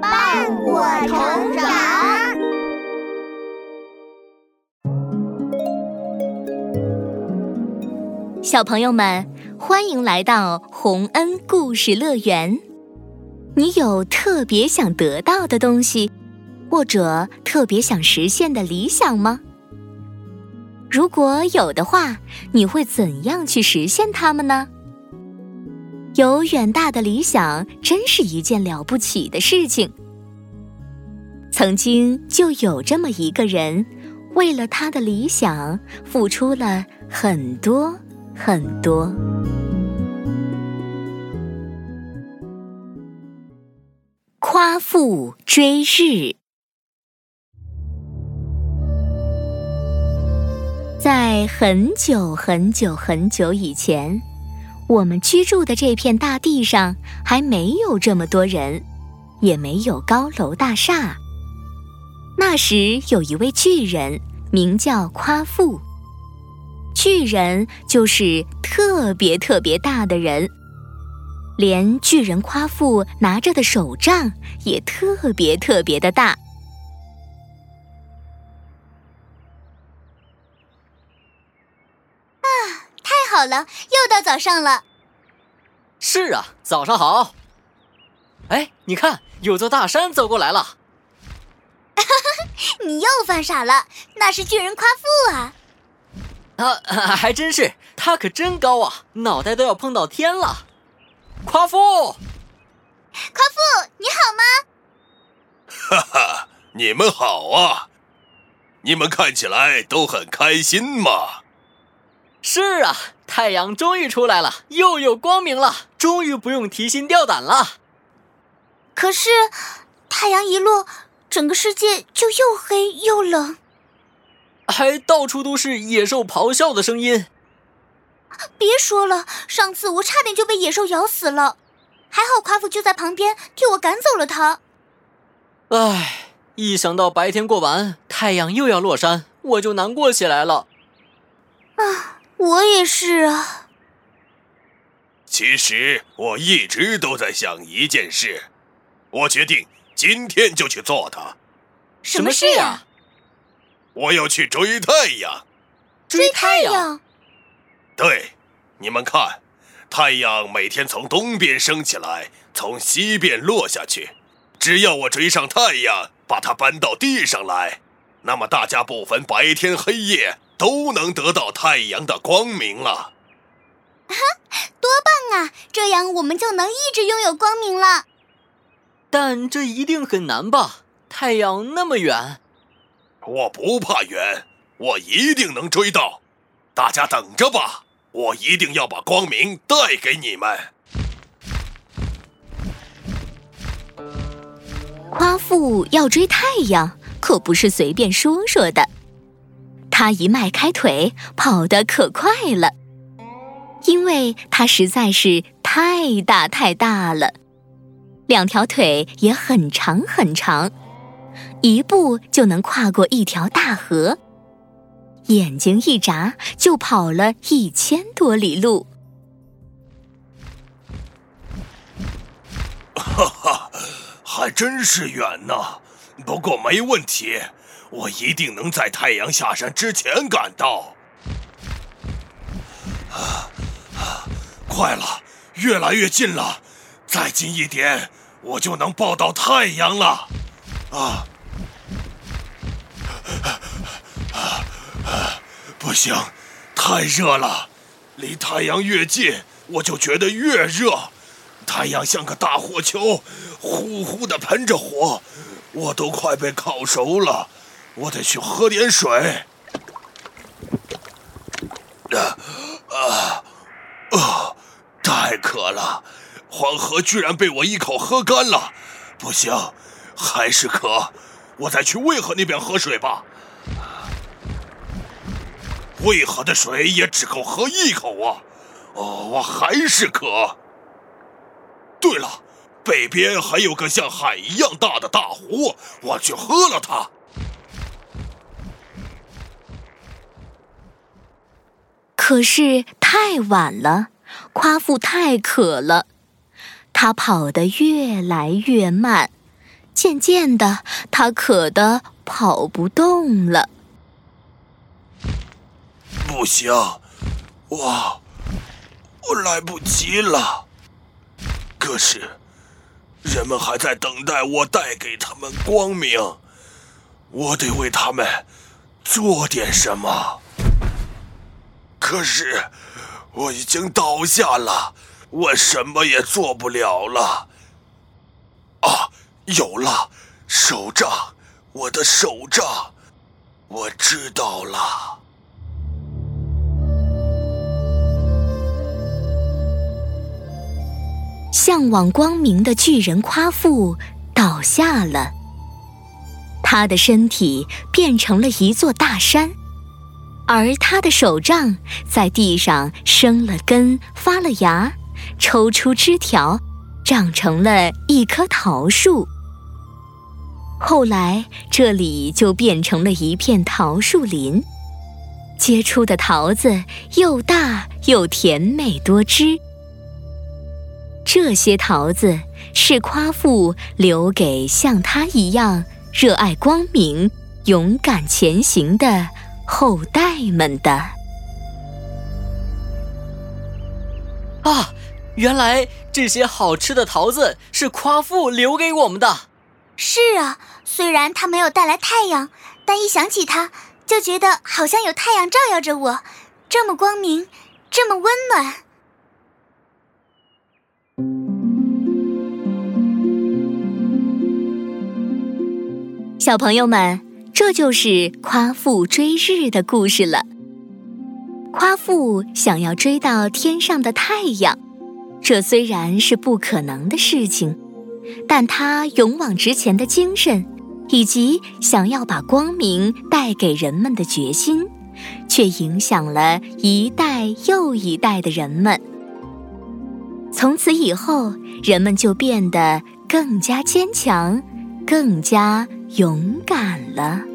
伴我成长。小朋友们，欢迎来到洪恩故事乐园。你有特别想得到的东西，或者特别想实现的理想吗？如果有的话，你会怎样去实现它们呢？有远大的理想，真是一件了不起的事情。曾经就有这么一个人，为了他的理想，付出了很多很多。夸父追日，在很久很久很久以前。我们居住的这片大地上还没有这么多人，也没有高楼大厦。那时有一位巨人，名叫夸父。巨人就是特别特别大的人，连巨人夸父拿着的手杖也特别特别的大。好了，又到早上了。是啊，早上好。哎，你看，有座大山走过来了。你又犯傻了，那是巨人夸父啊。啊，还真是，他可真高啊，脑袋都要碰到天了。夸父，夸父，你好吗？哈哈，你们好啊！你们看起来都很开心嘛。是啊，太阳终于出来了，又有光明了，终于不用提心吊胆了。可是，太阳一落，整个世界就又黑又冷，还到处都是野兽咆哮的声音。别说了，上次我差点就被野兽咬死了，还好夸父就在旁边替我赶走了他。唉，一想到白天过完，太阳又要落山，我就难过起来了。啊。我也是啊。其实我一直都在想一件事，我决定今天就去做它。什么事呀？我要去追太阳。追太阳？对，你们看，太阳每天从东边升起来，从西边落下去。只要我追上太阳，把它搬到地上来，那么大家不分白天黑夜。都能得到太阳的光明了，哈，多棒啊！这样我们就能一直拥有光明了。但这一定很难吧？太阳那么远。我不怕远，我一定能追到。大家等着吧，我一定要把光明带给你们。夸父要追太阳，可不是随便说说的。他一迈开腿，跑得可快了，因为他实在是太大太大了，两条腿也很长很长，一步就能跨过一条大河，眼睛一眨就跑了一千多里路。哈哈，还真是远呢，不过没问题。我一定能在太阳下山之前赶到。啊啊！快了，越来越近了，再近一点，我就能抱到太阳了。啊啊啊！不行，太热了，离太阳越近，我就觉得越热。太阳像个大火球，呼呼的喷着火，我都快被烤熟了。我得去喝点水。啊啊啊！太渴了，黄河居然被我一口喝干了。不行，还是渴。我再去渭河那边喝水吧。渭河的水也只够喝一口啊。哦，我还是渴。对了，北边还有个像海一样大的大湖，我去喝了它。可是太晚了，夸父太渴了，他跑得越来越慢，渐渐的，他渴得跑不动了。不行，我我来不及了。可是，人们还在等待我带给他们光明，我得为他们做点什么。可是，我已经倒下了，我什么也做不了了。啊，有了，手杖，我的手杖，我知道了。向往光明的巨人夸父倒下了，他的身体变成了一座大山，而他的手杖在地上生了根、发了芽、抽出枝条，长成了一棵桃树。后来，这里就变成了一片桃树林，结出的桃子又大又甜美多汁。这些桃子是夸父留给像他一样热爱光明、勇敢前行的后代们的。啊，原来这些好吃的桃子是夸父留给我们的。是啊，虽然他没有带来太阳，但一想起他，就觉得好像有太阳照耀着我，这么光明，这么温暖。小朋友们，这就是夸父追日的故事了。夸父想要追到天上的太阳，这虽然是不可能的事情，但他勇往直前的精神，以及想要把光明带给人们的决心，却影响了一代又一代的人们。从此以后，人们就变得更加坚强，更加。勇敢了。